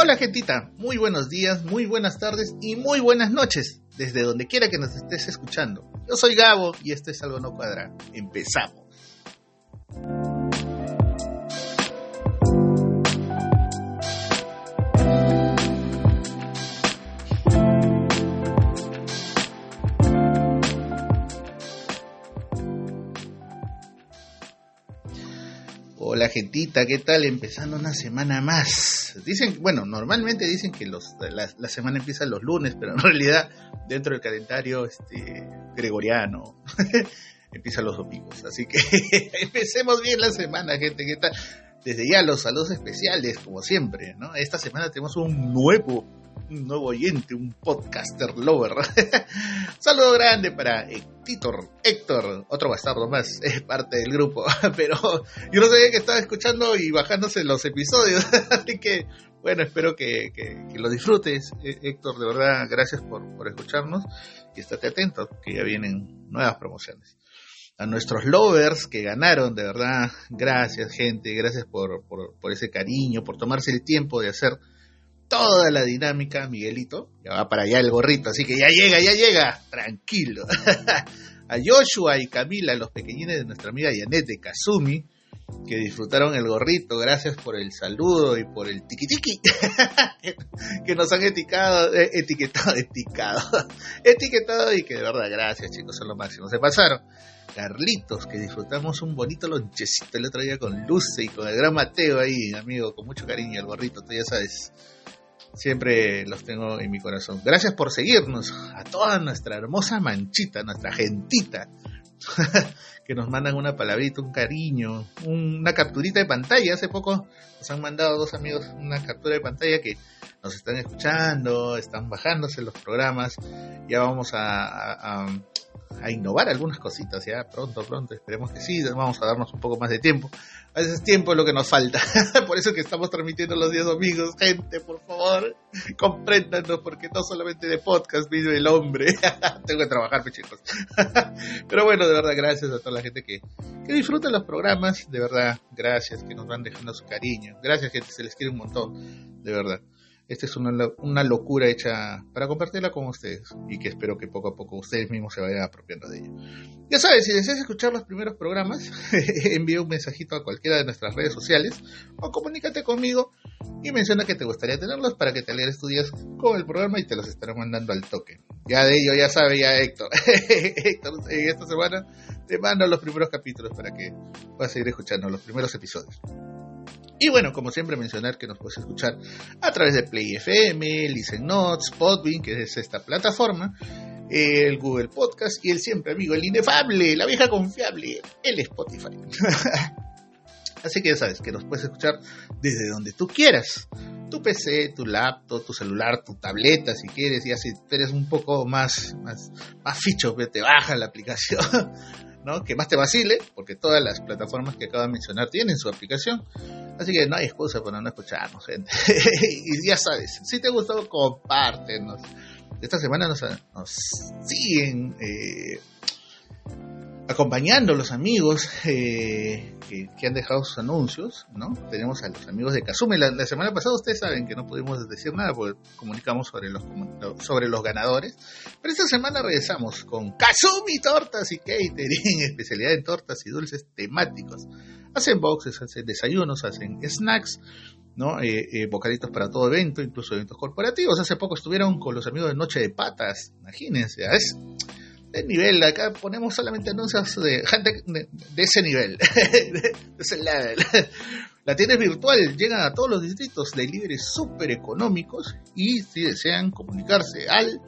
Hola gentita, muy buenos días, muy buenas tardes y muy buenas noches, desde donde quiera que nos estés escuchando. Yo soy Gabo y esto es Algo No Cuadra. Empezamos. ¿Qué tal? Empezando una semana más. Dicen, bueno, normalmente dicen que los, la, semana empieza los lunes, pero en realidad dentro del calendario este, gregoriano empieza los domingos. Así que empecemos bien la semana, gente, ¿qué tal? Desde ya los saludos especiales, como siempre, ¿no? Esta semana tenemos un nuevo un nuevo oyente, un podcaster lover. saludo grande para Héctor, Héctor, otro bastardo más, es parte del grupo, pero yo no sabía que estaba escuchando y bajándose los episodios, así que bueno, espero que, lo disfrutes, eh, Héctor, de verdad, gracias por, escucharnos y estate atento, que ya vienen nuevas promociones. A nuestros lovers que ganaron, de verdad, gracias gente, gracias por, por, ese cariño, por tomarse el tiempo de hacer toda la dinámica, Miguelito. Ya va para allá el gorrito, así que ya llega, ya llega. Tranquilo. a Joshua y Camila, los pequeñines de nuestra amiga Yanet de Kazumi, que disfrutaron el gorrito. Gracias por el saludo y por el tiki que nos han etiquetado, eh, etiquetado, etiquetado, etiquetado y que de verdad, gracias chicos, son lo máximo. Se pasaron. Carlitos, que disfrutamos un bonito lonchecito el otro día con Luce y con el gran Mateo ahí, amigo, con mucho cariño, el gorrito, tú ya sabes siempre los tengo en mi corazón. Gracias por seguirnos, a toda nuestra hermosa manchita, nuestra gentita, que nos mandan una palabrita, un cariño, una capturita de pantalla. Hace poco nos han mandado dos amigos una captura de pantalla que nos están escuchando, están bajándose los programas. Ya vamos a, a innovar algunas cositas, ya pronto, pronto, esperemos que sí, vamos a darnos un poco más de tiempo. A veces tiempo es lo que nos falta, por eso que estamos transmitiendo los días domingos, gente, por favor, compréndanos, porque no solamente de podcast vive el hombre, tengo que trabajar, chicos. Pero bueno, de verdad, gracias a toda la gente que, que disfruta los programas, de verdad, gracias, que nos van dejando su cariño, gracias gente, se les quiere un montón, de verdad. Esta es una, una, locura hecha para compartirla con ustedes y que espero que poco a poco ustedes mismos se vayan apropiando de ello. Ya sabes, si deseas escuchar los primeros programas, envía un mensajito a cualquiera de nuestras redes sociales o comunícate conmigo y menciona que te gustaría tenerlos para que te alegres tus días con el programa y te los estaré mandando al toque. Ya de ello, ya sabe, ya Héctor. Héctor, esta semana te mando los primeros capítulos para que puedas seguir escuchando los primeros episodios. Y bueno, como siempre mencionar que nos puedes escuchar a través de Play FM, Listen Notes, Podbean, que es esta plataforma, el Google Podcast y el siempre amigo, el inefable, la vieja confiable, el Spotify. Así que ya sabes que nos puedes escuchar desde donde tú quieras. Tu PC, tu laptop, tu celular, tu tableta, si quieres, y así eres un poco más, más, más ficho, te baja la aplicación que más te vacile, porque todas las plataformas que acabo de mencionar tienen su aplicación. Así que no hay excusa para no escucharnos, gente. y ya sabes, si te gustó, compártenos. Esta semana nos, nos siguen eh, acompañando los amigos eh, que, han dejado sus anuncios, ¿no? Tenemos a los amigos de Kazumi. La, semana pasada ustedes saben que no pudimos decir nada porque comunicamos sobre los, sobre los ganadores. Pero esta semana regresamos con Kazumi Tortas y Catering, especialidad en tortas y dulces temáticos. Hacen boxes, hacen desayunos, hacen snacks, ¿no? Eh, eh, bocaditos para todo evento, incluso eventos corporativos. Hace poco estuvieron con los amigos de Noche de Patas, imagínense, ¿ves? De nivel. Acá ponemos solamente anuncios de gente de, ese nivel, de, ese level. La tienda es virtual, llegan a todos los distritos de líderes súper económicos y si desean comunicarse al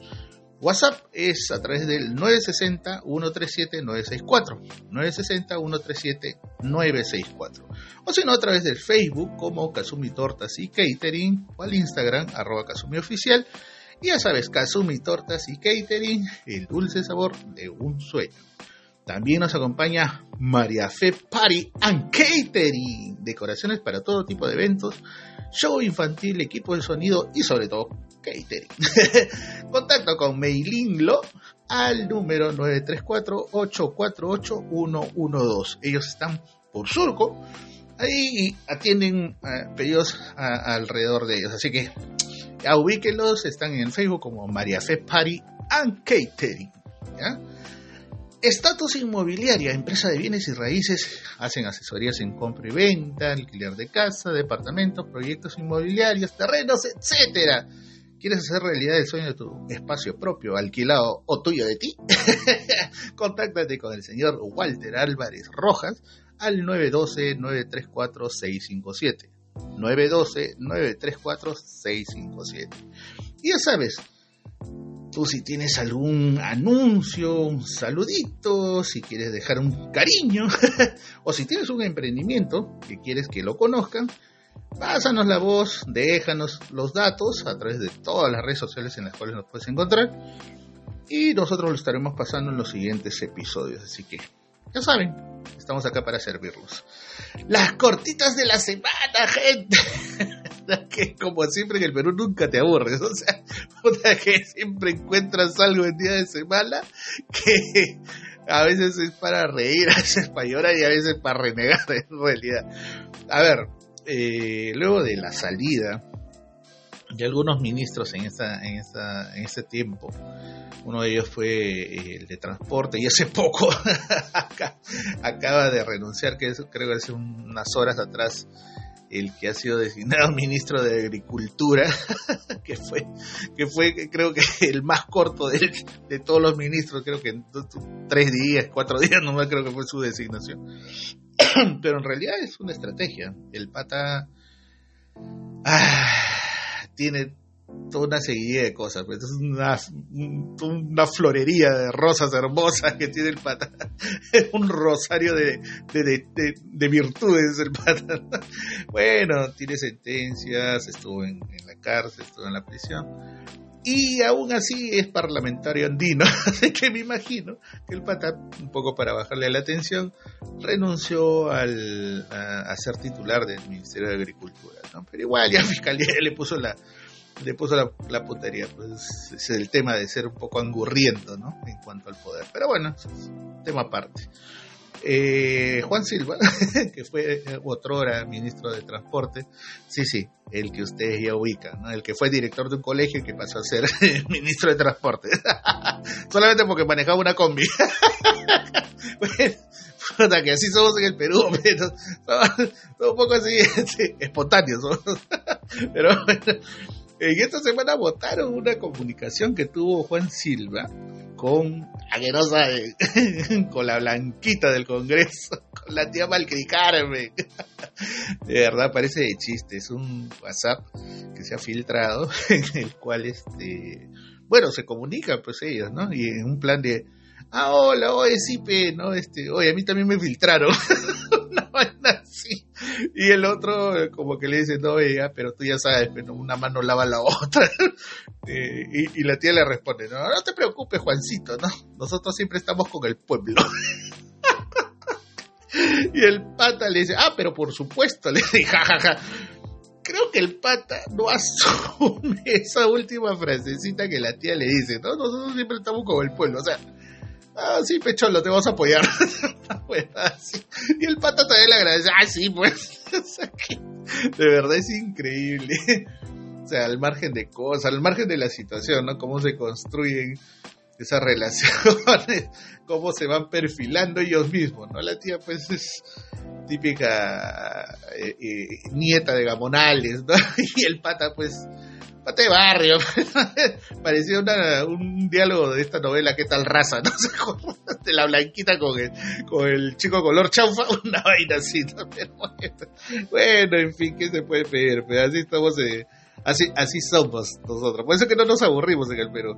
WhatsApp es a través del 960-137-964. 960-137-964. O si no, a través del Facebook como Kazumi Tortas y Catering o al Instagram arroba Kazumi ya sabes, Kazumi Tortas y Catering, el dulce sabor de un sueño. También nos acompaña María Fe Party and Catering, decoraciones para todo tipo de eventos, show infantil, equipo de sonido y sobre todo catering. Contacto con Meilinlo al número 934-848-112. Ellos están por Surco ahí atienden uh, pedidos alrededor de ellos. Así que ubíquenlos, están en el Facebook como María Fe Party and Catering. Estatus Inmobiliaria, empresa de bienes y raíces, hacen asesorías en compra y venta, alquiler de casa, departamentos, proyectos inmobiliarios, terrenos, etcétera. ¿Quieres hacer realidad el sueño de tu espacio propio, alquilado o tuyo de ti? Contáctate con el señor Walter Álvarez Rojas al 912-934-657. 912-934-657. Y ya sabes, tú si tienes algún anuncio, un saludito, si quieres dejar un cariño, o si tienes un emprendimiento que quieres que lo conozcan, pásanos la voz, déjanos los datos a través de todas las redes sociales en las cuales nos puedes encontrar y nosotros lo estaremos pasando en los siguientes episodios. Así que, ya saben, estamos acá para servirlos. Las cortitas de la semana, gente. que como siempre en el Perú nunca te aburres, o sea, que siempre encuentras algo en día de semana que a veces es para reír, a veces para llorar y a veces para renegar en realidad. A ver, eh, luego de la salida de algunos ministros en esta, en esta, en este tiempo, uno de ellos fue eh, el de transporte y hace poco acaba de renunciar, que creo que hace unas horas atrás el que ha sido designado ministro de Agricultura, que fue, que fue creo que el más corto de, de todos los ministros, creo que en tres días, cuatro días nomás creo que fue su designación. Pero en realidad es una estrategia. El pata ah, tiene toda una seguidilla de cosas. Pues es una, florería de rosas hermosas que tiene el pata. Es un rosario de, de, de, virtudes el pata. Bueno, tiene sentencias, estuvo en, en, la cárcel, estuvo en la prisión. Y aún así es parlamentario andino. Así que me imagino que el pata, un poco para bajarle la atención, renunció al, a, ser titular del Ministerio de Agricultura. ¿no? Pero igual ya Fiscalía le puso la, le puso la, la putería, pues es el tema de ser un poco angurriento, ¿no? En cuanto al poder. Pero bueno, tema aparte. Eh, Juan Silva, que fue eh, otrora ministro de Transporte, sí, sí, el que ustedes ya ubican, ¿no? el que fue director de un colegio y que pasó a ser ministro de Transporte, solamente porque manejaba una combi. bueno, que así somos en el Perú, pero somos, un poco así, espontáneos, pero bueno en esta semana votaron una comunicación que tuvo Juan Silva con Aguerosa, con la blanquita del Congreso, con la tía Malcri Carmen. De verdad parece de chiste, es un WhatsApp que se ha filtrado en el cual este bueno, se comunican pues ellos, ¿no? Y en un plan de ah, hola, oye, sí, ¿no? Este, oye, a mí también me filtraron. Y el otro como que le dice, no, ella, pero tú ya sabes, una mano lava la otra. Eh, y, la tía le responde, no, no te preocupes, Juancito, ¿no? Nosotros siempre estamos con el pueblo. y el pata le dice, ah, pero por supuesto, le dice, jajaja. Creo que el pata no asume esa última frasecita que la tía le dice, ¿no? Nosotros siempre estamos con el pueblo, o sea, Ah, sí, Pecholo, te vamos a apoyar. y el pata también le agradece. Ah, sí, pues. de verdad es increíble. o sea, al margen de cosas, al margen de la situación, ¿no? Cómo se construyen esas relaciones, cómo se van perfilando ellos mismos, ¿no? La tía, pues, es típica eh, eh, nieta de gamonales, ¿no? Y el pata, pues, pate de barrio. Parecía un diálogo de esta novela, ¿qué tal raza? ¿no? de la blanquita con el, con el chico color chaufa, una vaina así. bueno, en fin, ¿qué se puede pedir? Pero así estamos, eh, así, somos nosotros. Por eso que no nos aburrimos en el Perú.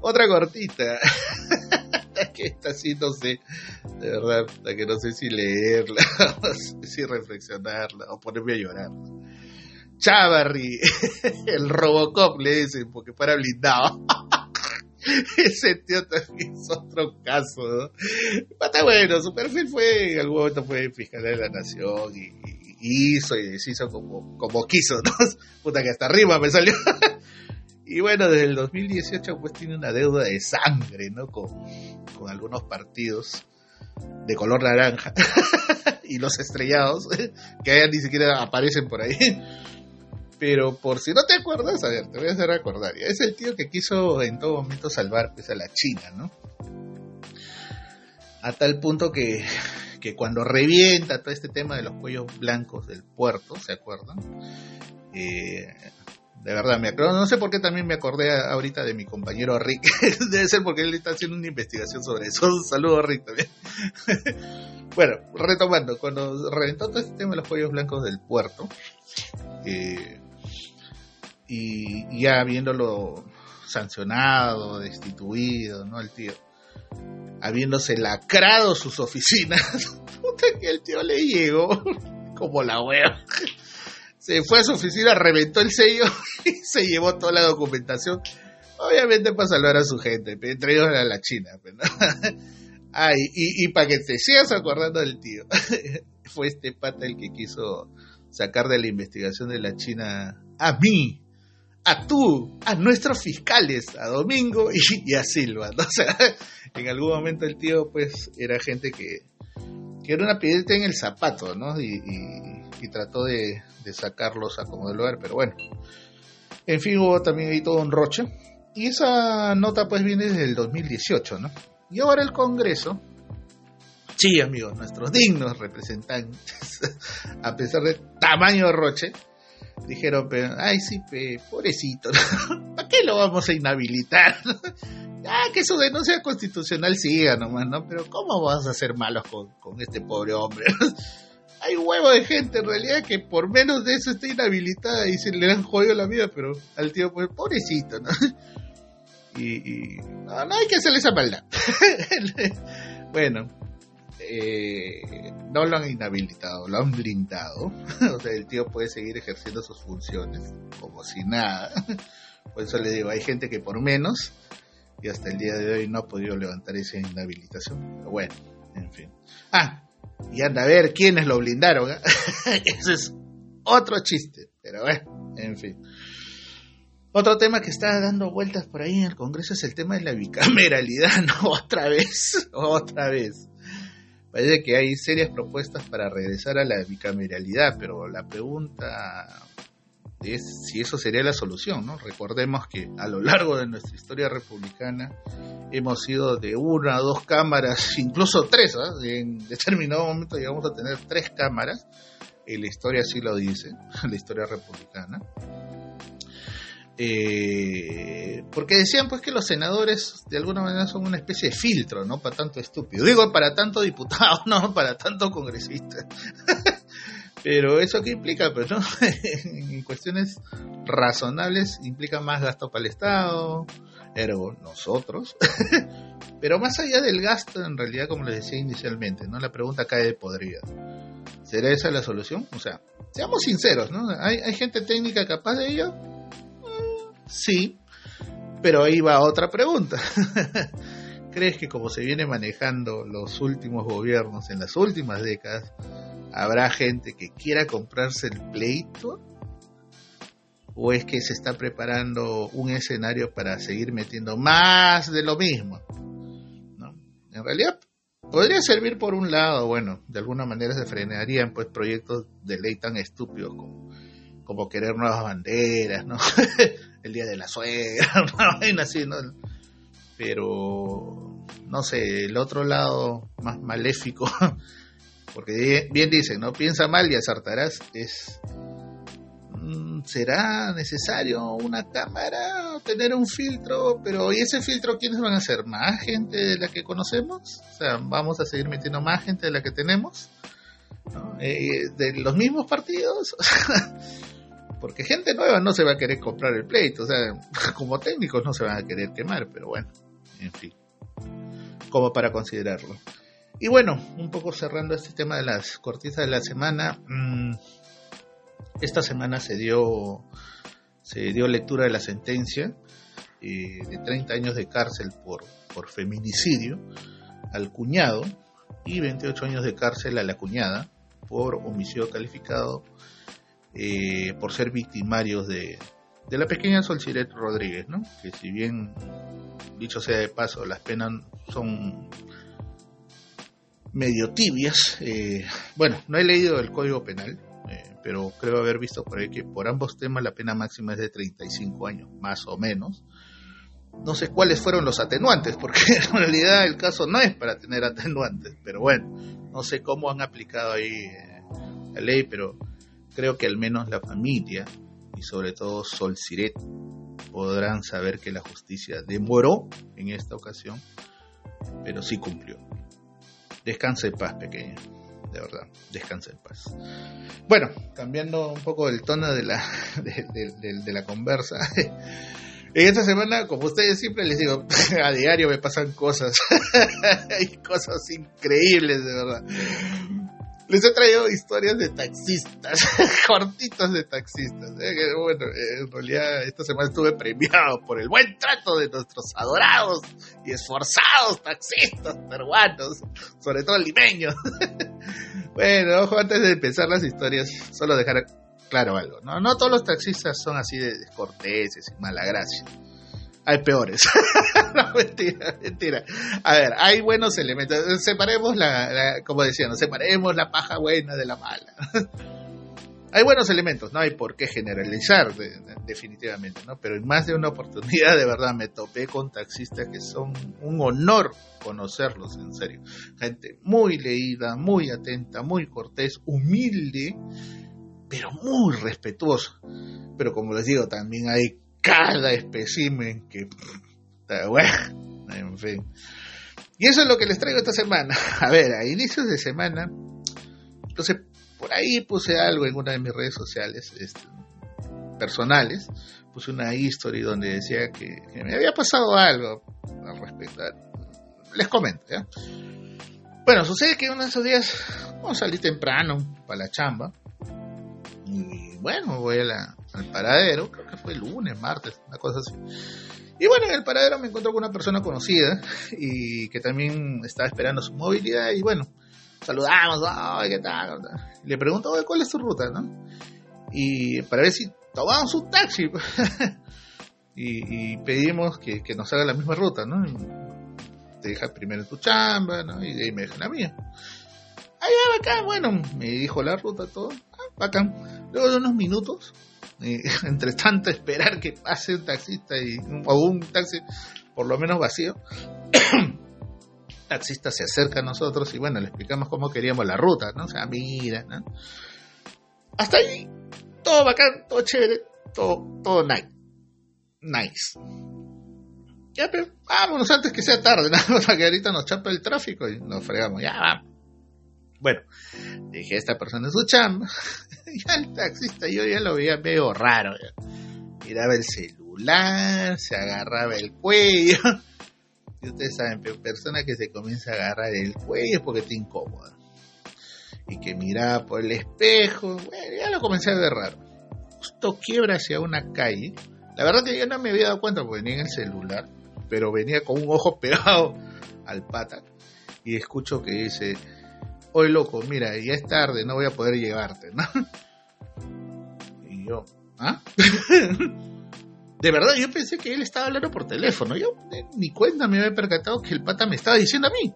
Otra cortita. que esta sí no sé, de verdad, que no sé si leerla, si reflexionarla o ponerme a llorar. Chavarri, el Robocop le dicen, porque para blindado. Ese tío también es otro caso, ¿no? Está bueno, su perfil fue, en algún momento fue fiscal de la nación y, hizo y deshizo como, como quiso, ¿no? Puta que hasta arriba me salió. y bueno, desde el 2018 pues tiene una deuda de sangre, ¿no? Con, con algunos partidos de color naranja y los estrellados que ni siquiera aparecen por ahí. Pero por si no te acuerdas, a ver, te voy a hacer recordar. Es el tío que quiso en todo momento salvar pues, a la China, ¿no? A tal punto que, que cuando revienta todo este tema de los cuellos blancos del puerto, ¿se acuerdan? Eh, de verdad, me acuerdo, no sé por qué también me acordé ahorita de mi compañero Rick. Debe ser porque él está haciendo una investigación sobre eso. Un saludo, Rick, también. bueno, retomando, cuando reventó todo este tema de los cuellos blancos del puerto, eh, y ya habiéndolo sancionado, destituido, ¿no? El tío, habiéndose lacrado sus oficinas, puta que el tío le llegó como la wea. Se fue a su oficina, reventó el sello y se llevó toda la documentación. Obviamente para salvar a su gente, entre ellos a la China. Ay, y, y para que te sigas acordando del tío, fue este pata el que quiso sacar de la investigación de la China a mí, a tú, a nuestros fiscales, a Domingo y, a Silva. O sea, en algún momento el tío pues era gente que, era una piedrita en el zapato, ¿no? Y, trató de, sacarlos a como del lugar, pero bueno. En fin, hubo también ahí todo un roche. Y esa nota pues viene desde el 2018, ¿no? Y ahora el Congreso, sí amigos, nuestros dignos representantes, a pesar de tamaño roche, dijeron, pero, ay, sí, pe, pobrecito, ¿para qué lo vamos a inhabilitar? ah, que su denuncia constitucional siga nomás, ¿no? Pero ¿cómo vas a hacer malos con, este pobre hombre? Hay huevo de gente en realidad que por menos de eso está inhabilitada y se le han jodido la vida, pero al tío, pues, pobrecito, ¿no? Y, no, no hay que hacerle esa maldad. bueno, eh, no lo han inhabilitado, lo han blindado. o sea, el tío puede seguir ejerciendo sus funciones como si nada. Por eso le digo, hay gente que por menos, y hasta el día de hoy no ha podido levantar esa inhabilitación. Pero bueno, en fin. Ah, y anda a ver quiénes lo blindaron. ¿eh? Ese es otro chiste. Pero bueno, en fin. Otro tema que está dando vueltas por ahí en el Congreso es el tema de la bicameralidad, ¿no? Otra vez, otra vez. Parece que hay serias propuestas para regresar a la bicameralidad, pero la pregunta es si eso sería la solución, ¿no? Recordemos que a lo largo de nuestra historia republicana hemos ido de una a dos cámaras, incluso tres, ¿ah? en determinado momento llegamos a tener tres cámaras, y la historia así lo dice, la historia republicana. Eh, porque decían pues que los senadores de alguna manera son una especie de filtro, ¿no? Para tanto estúpido. Digo, para tanto diputado, no, para tanto congresista. Pero eso qué implica, pues, ¿no? en cuestiones razonables implica más gasto para el Estado, ergo nosotros. Pero más allá del gasto, en realidad, como les decía inicialmente, ¿no? La pregunta cae de podrida. ¿Será esa la solución? O sea, seamos sinceros, ¿no? ¿Hay, hay gente técnica capaz de ello? Sí, pero ahí va otra pregunta. ¿Crees que como se viene manejando los últimos gobiernos en las últimas décadas, habrá gente que quiera comprarse el pleito? ¿O es que se está preparando un escenario para seguir metiendo más de lo mismo? ¿No? En realidad podría servir por un lado, bueno, de alguna manera se frenarían pues proyectos de ley tan estúpidos como como querer nuevas banderas, ¿no? el día de la suegra, una vaina así, ¿no? Pero, no sé, el otro lado más maléfico, porque bien dicen, ¿no? Piensa mal y acertarás, es... Mm, ¿Será necesario una cámara o tener un filtro? Pero ¿y ese filtro quiénes van a ser? ¿Más gente de la que conocemos? O sea, ¿vamos a seguir metiendo más gente de la que tenemos? Eh, ¿De los mismos partidos? porque gente nueva no se va a querer comprar el pleito, o sea, como técnicos no se van a querer quemar, pero bueno, en fin, como para considerarlo. Y bueno, un poco cerrando este tema de las cortitas de la semana, mm, esta semana se dio, se dio lectura de la sentencia eh, de 30 años de cárcel por, por feminicidio al cuñado y 28 años de cárcel a la cuñada por homicidio calificado eh, por ser victimarios de, de la pequeña Solciret Rodríguez, ¿no? que si bien, dicho sea de paso, las penas son medio tibias. Eh, bueno, no he leído el Código Penal, eh, pero creo haber visto por ahí que por ambos temas la pena máxima es de 35 años, más o menos. No sé cuáles fueron los atenuantes, porque en realidad el caso no es para tener atenuantes, pero bueno, no sé cómo han aplicado ahí eh, la ley, pero creo que al menos la familia y sobre todo Sol Siret podrán saber que la justicia demoró en esta ocasión, pero sí cumplió. Descansa en paz, pequeña de verdad, descansa en paz. Bueno, cambiando un poco el tono de la, de, la conversa. En esta semana, como ustedes siempre les digo, a diario me pasan cosas. Hay cosas increíbles, de verdad. Les he traído historias de taxistas, cortitos de taxistas. ¿eh? Bueno, en realidad esta semana estuve premiado por el buen trato de nuestros adorados y esforzados taxistas peruanos, sobre todo limeños. bueno, ojo, antes de empezar las historias, solo dejar claro algo. No, no todos los taxistas son así de descorteses y mala gracia hay peores. no, mentira, mentira. A ver, hay buenos elementos. Separemos la, como decían, separemos la paja buena de la mala. hay buenos elementos, no hay por qué generalizar definitivamente, ¿no? Pero en más de una oportunidad de verdad me topé con taxistas que son un honor conocerlos, en serio. Gente muy leída, muy atenta, muy cortés, humilde, pero muy respetuosa. Pero como les digo, también hay cada espécimen que... En fin. Y eso es lo que les traigo esta semana. A ver, a inicios de semana, entonces por ahí puse algo en una de mis redes sociales este, personales, puse una history donde decía que, me había pasado algo al respecto. Les comento, ¿ya? Bueno, sucede que uno de esos días vamos a salir temprano para la chamba. Y bueno, voy al paradero, creo que fue lunes, martes, una cosa así. Y bueno, en el paradero me encontré con una persona conocida y que también estaba esperando su movilidad y bueno, saludamos, ¿qué tal? le pregunto, ¿cuál es tu ruta? ¿no? Y para ver si tomamos un taxi. y, pedimos que, nos haga la misma ruta, ¿no? te deja primero en tu chamba, ¿no? Y de ahí me deja la mía. Allá, acá, bueno, me dijo la ruta, todo. Ah, bacán. Luego de unos minutos, entre tanto esperar que pase un taxista y, o un taxi por lo menos vacío, taxista se acerca a nosotros y bueno, le explicamos cómo queríamos la ruta, ¿no? O sea, mira, ¿no? Hasta ahí, todo bacán, todo chévere, todo, todo nice. Nice. Ya, pero vámonos antes que sea tarde, ¿no? Para que ahorita nos chapa el tráfico y nos fregamos, ya vamos. Bueno, dije, esta persona su chamba. ya el taxista yo ya lo veía medio raro. Miraba el celular, se agarraba el cuello. Y ustedes saben, persona que se comienza a agarrar el cuello es porque está incómoda. Y que miraba por el espejo, bueno, ya lo comencé a ver raro. Justo quiebra hacia una calle. La verdad que yo no me había dado cuenta porque venía en el celular, pero venía con un ojo pegado al pata. Y escucho que dice, oye loco, mira, ya es tarde, no voy a poder llevarte, ¿no? Y yo, ¿ah? De verdad, yo pensé que él estaba hablando por teléfono. Yo ni cuenta me había percatado que el pata me estaba diciendo a mí.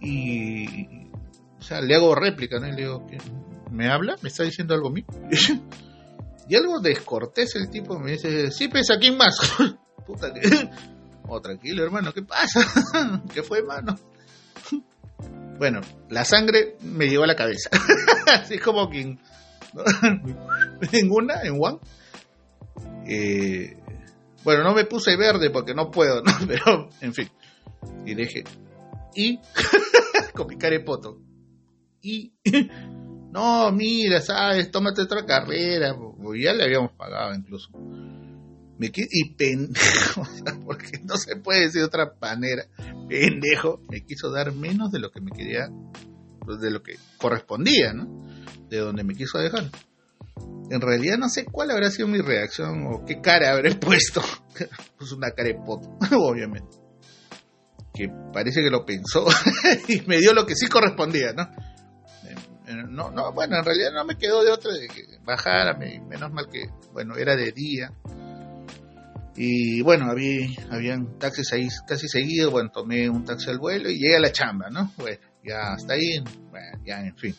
Y, o sea, le hago réplica, ¿no? Y le digo, ¿me habla? ¿Me está diciendo algo a mí? y algo descortés el tipo me dice, sí, pesa, ¿quién más? Puta que... Oh, tranquilo, hermano, ¿qué pasa? ¿Qué fue, hermano? Bueno, la sangre me llegó a la cabeza. Así como que en una, en. Eh, bueno, no me puse verde porque no puedo, ¿no? Pero, en fin. Y dije, y con mi. Y no, mira, sabes, tómate otra carrera. Ya le habíamos pagado incluso me y pendejo, porque no se puede decir de otra manera, pendejo, me quiso dar menos de lo que me quería, pues, de lo que correspondía, ¿no? De donde me quiso dejar. En realidad no sé cuál habrá sido mi reacción o qué cara habré puesto. pues una cara de poto, obviamente. Que parece que lo pensó y me dio lo que sí correspondía, ¿no? No, no, bueno, en realidad no me quedó de otra de que bajara, menos mal que, bueno, era de día y bueno, había, habían taxis ahí casi seguidos, bueno, tomé un taxi al vuelo y llegué a la chamba, ¿no? Bueno, ya hasta ahí, bueno, ya en fin.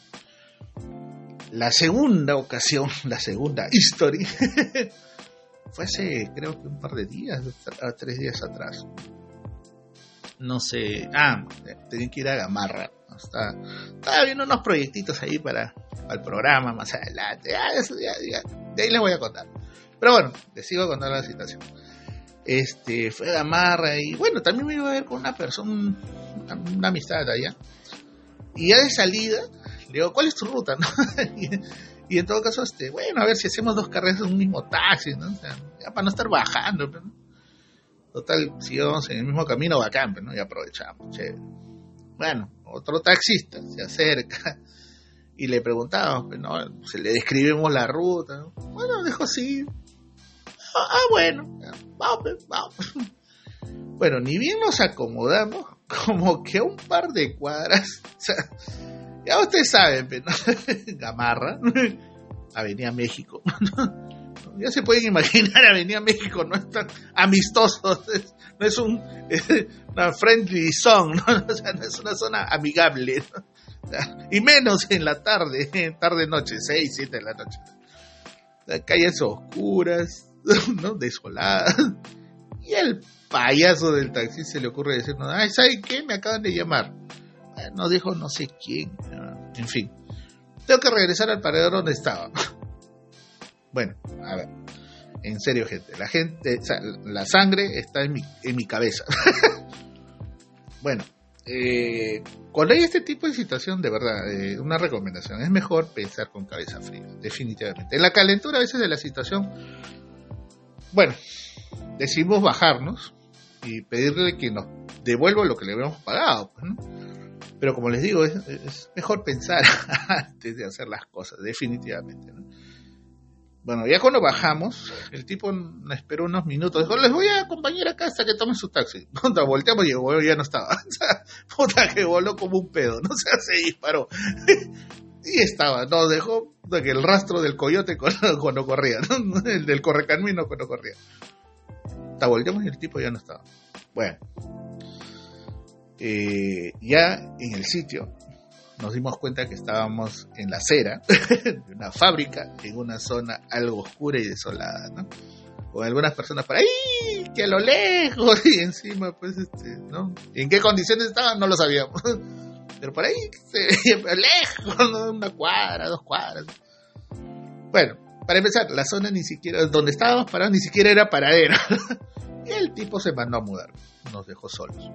La segunda ocasión, la segunda historia, fue hace creo que un par de días, tres días atrás. No sé, ah, tenía que ir a Gamarra. Está, estaba viendo unos proyectitos ahí para, el programa más adelante. de ahí les voy a contar. Pero bueno, les sigo contando la situación. Este, fue a Gamarra y bueno, también me iba a ver con una persona, una, una amistad allá. Y ya de salida, le digo, ¿cuál es tu ruta? y, en todo caso, este, bueno, a ver si hacemos dos carreras en un mismo taxi, ¿no? O sea, para no estar bajando, ¿no? Total, si íbamos en el mismo camino, bacán, ¿no? Y aprovechamos, che. Bueno, otro taxista se acerca y le preguntamos, pues, ¿no? Se le describimos la ruta, ¿no? Bueno, dijo sí. Ah, ah bueno, vamos, vamos. Bueno, ni bien nos acomodamos, como que un par de cuadras, o ya ustedes saben, Gamarra, Avenida México. ya se pueden imaginar, Avenida México no es tan amistoso, no es un, una friendly zone, ¿no? no es una zona amigable. y menos en la tarde, tarde-noche, 6, 7 de la noche. Calles oscuras, ¿no? desoladas. Y el payaso del taxi se le ocurre decir, ay, ¿sabe qué? Me acaban de llamar. No dijo no sé quién. En fin. Tengo que regresar al paredón donde estaba. Bueno, a ver. En serio, gente. La gente, la sangre está en mi, en mi cabeza. bueno, eh, cuando hay este tipo de situación, de verdad, eh, una recomendación, es mejor pensar con cabeza fría, definitivamente. En la calentura a veces de la situación, bueno, decidimos bajarnos, y pedirle que nos devuelva lo que le habíamos pagado. Pues, Pero como les digo, es, mejor pensar antes de hacer las cosas, definitivamente. Bueno, ya cuando bajamos, el tipo nos esperó unos minutos. Dijo, les voy a acompañar acá hasta que tomen su taxi. Puta, volteamos y el ya no estaba. puta, que voló como un pedo, ¿no? se se disparó. y estaba, nos dejó el rastro del coyote cuando, corría, El del correcamino cuando corría volteamos y el tipo ya no estaba. Bueno, eh, ya en el sitio nos dimos cuenta que estábamos en la acera de una fábrica, en una zona algo oscura y desolada, ¿no? Algunas personas por ahí, que a lo lejos, y encima, pues, este, ¿no? ¿En qué condiciones estaban? No lo sabíamos. Pero por ahí, se lejos, Una cuadra, dos cuadras. Bueno, para empezar, la zona ni siquiera, donde estábamos parados, ni siquiera era paradera. y el tipo se mandó a mudar. Nos dejó solos.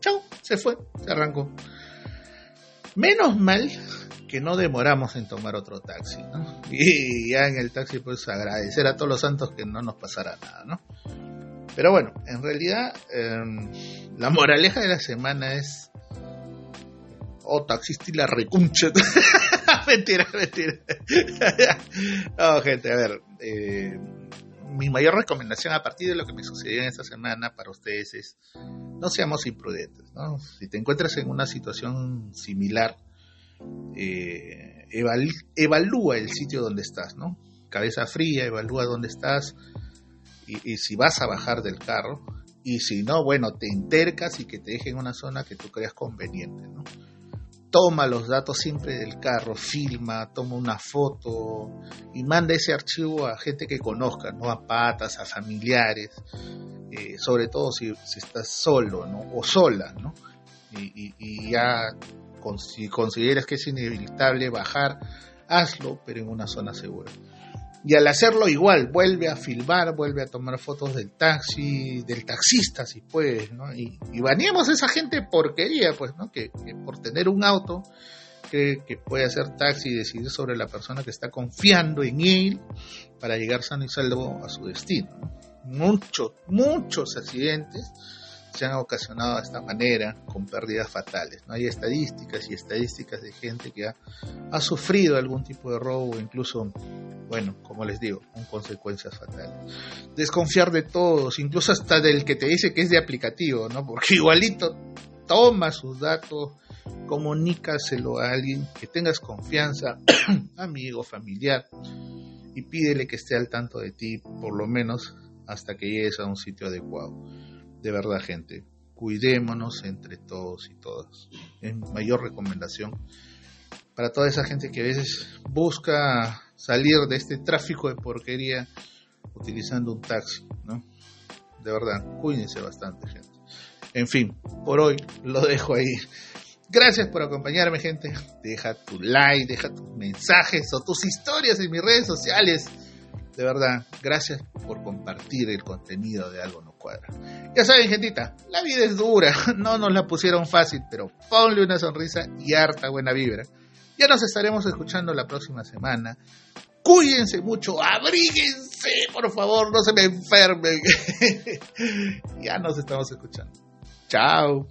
Chao, se fue, se arrancó. Menos mal que no demoramos en tomar otro taxi, ¿no? Y ya en el taxi, pues agradecer a todos los santos que no nos pasara nada, ¿no? Pero bueno, en realidad, em, la moraleja de la semana es. Oh, taxista y la recuncha. mentira, mentira. no, gente, a ver. Eh, mi mayor recomendación a partir de lo que me sucedió en esta semana para ustedes es no seamos imprudentes. ¿no? Si te encuentras en una situación similar, eh, evalúa el sitio donde estás, ¿no? Cabeza fría, evalúa dónde estás y, si vas a bajar del carro. Y si no, bueno, te intercas y que te dejen en una zona que tú creas conveniente, ¿no? Toma los datos siempre del carro, filma, toma una foto y manda ese archivo a gente que conozca, ¿no? A patas, a familiares, eh, sobre todo si, estás solo, ¿no? O sola, ¿no? Y, ya si consideras que es inevitable bajar, hazlo, pero en una zona segura. Y al hacerlo igual, vuelve a filmar, vuelve a tomar fotos del taxi, del taxista si puedes, ¿no? Y, y baneamos a esa gente porquería, pues, ¿no? Que, por tener un auto que, que, puede hacer taxi y decidir sobre la persona que está confiando en él para llegar sano y salvo a su destino. Muchos, muchos accidentes se han ocasionado de esta manera con pérdidas fatales. ¿no? Hay estadísticas y estadísticas de gente que ha, ha sufrido algún tipo de robo, incluso, bueno, como les digo, con consecuencias fatales. Desconfiar de todos, incluso hasta del que te dice que es de aplicativo, ¿no? porque igualito toma sus datos, comunícaselo a alguien que tengas confianza, amigo, familiar, y pídele que esté al tanto de ti, por lo menos hasta que llegues a un sitio adecuado de verdad, gente. cuidémonos entre todos y todas. Es mayor recomendación para toda esa gente que a veces busca salir de este tráfico de porquería utilizando un taxi, ¿no? De verdad, cuídense bastante, gente. En fin, por hoy lo dejo ahí. Gracias por acompañarme, gente. Deja tu like, deja tus mensajes o tus historias en mis redes sociales. De verdad, gracias por compartir el contenido de Algo No Ya saben, gentita, la vida es dura. No nos la pusieron fácil, pero ponle una sonrisa y harta buena vibra. Ya nos estaremos escuchando la próxima semana. Cuídense mucho, abríguense, por favor, no se me enfermen. ya nos estamos escuchando. Chao.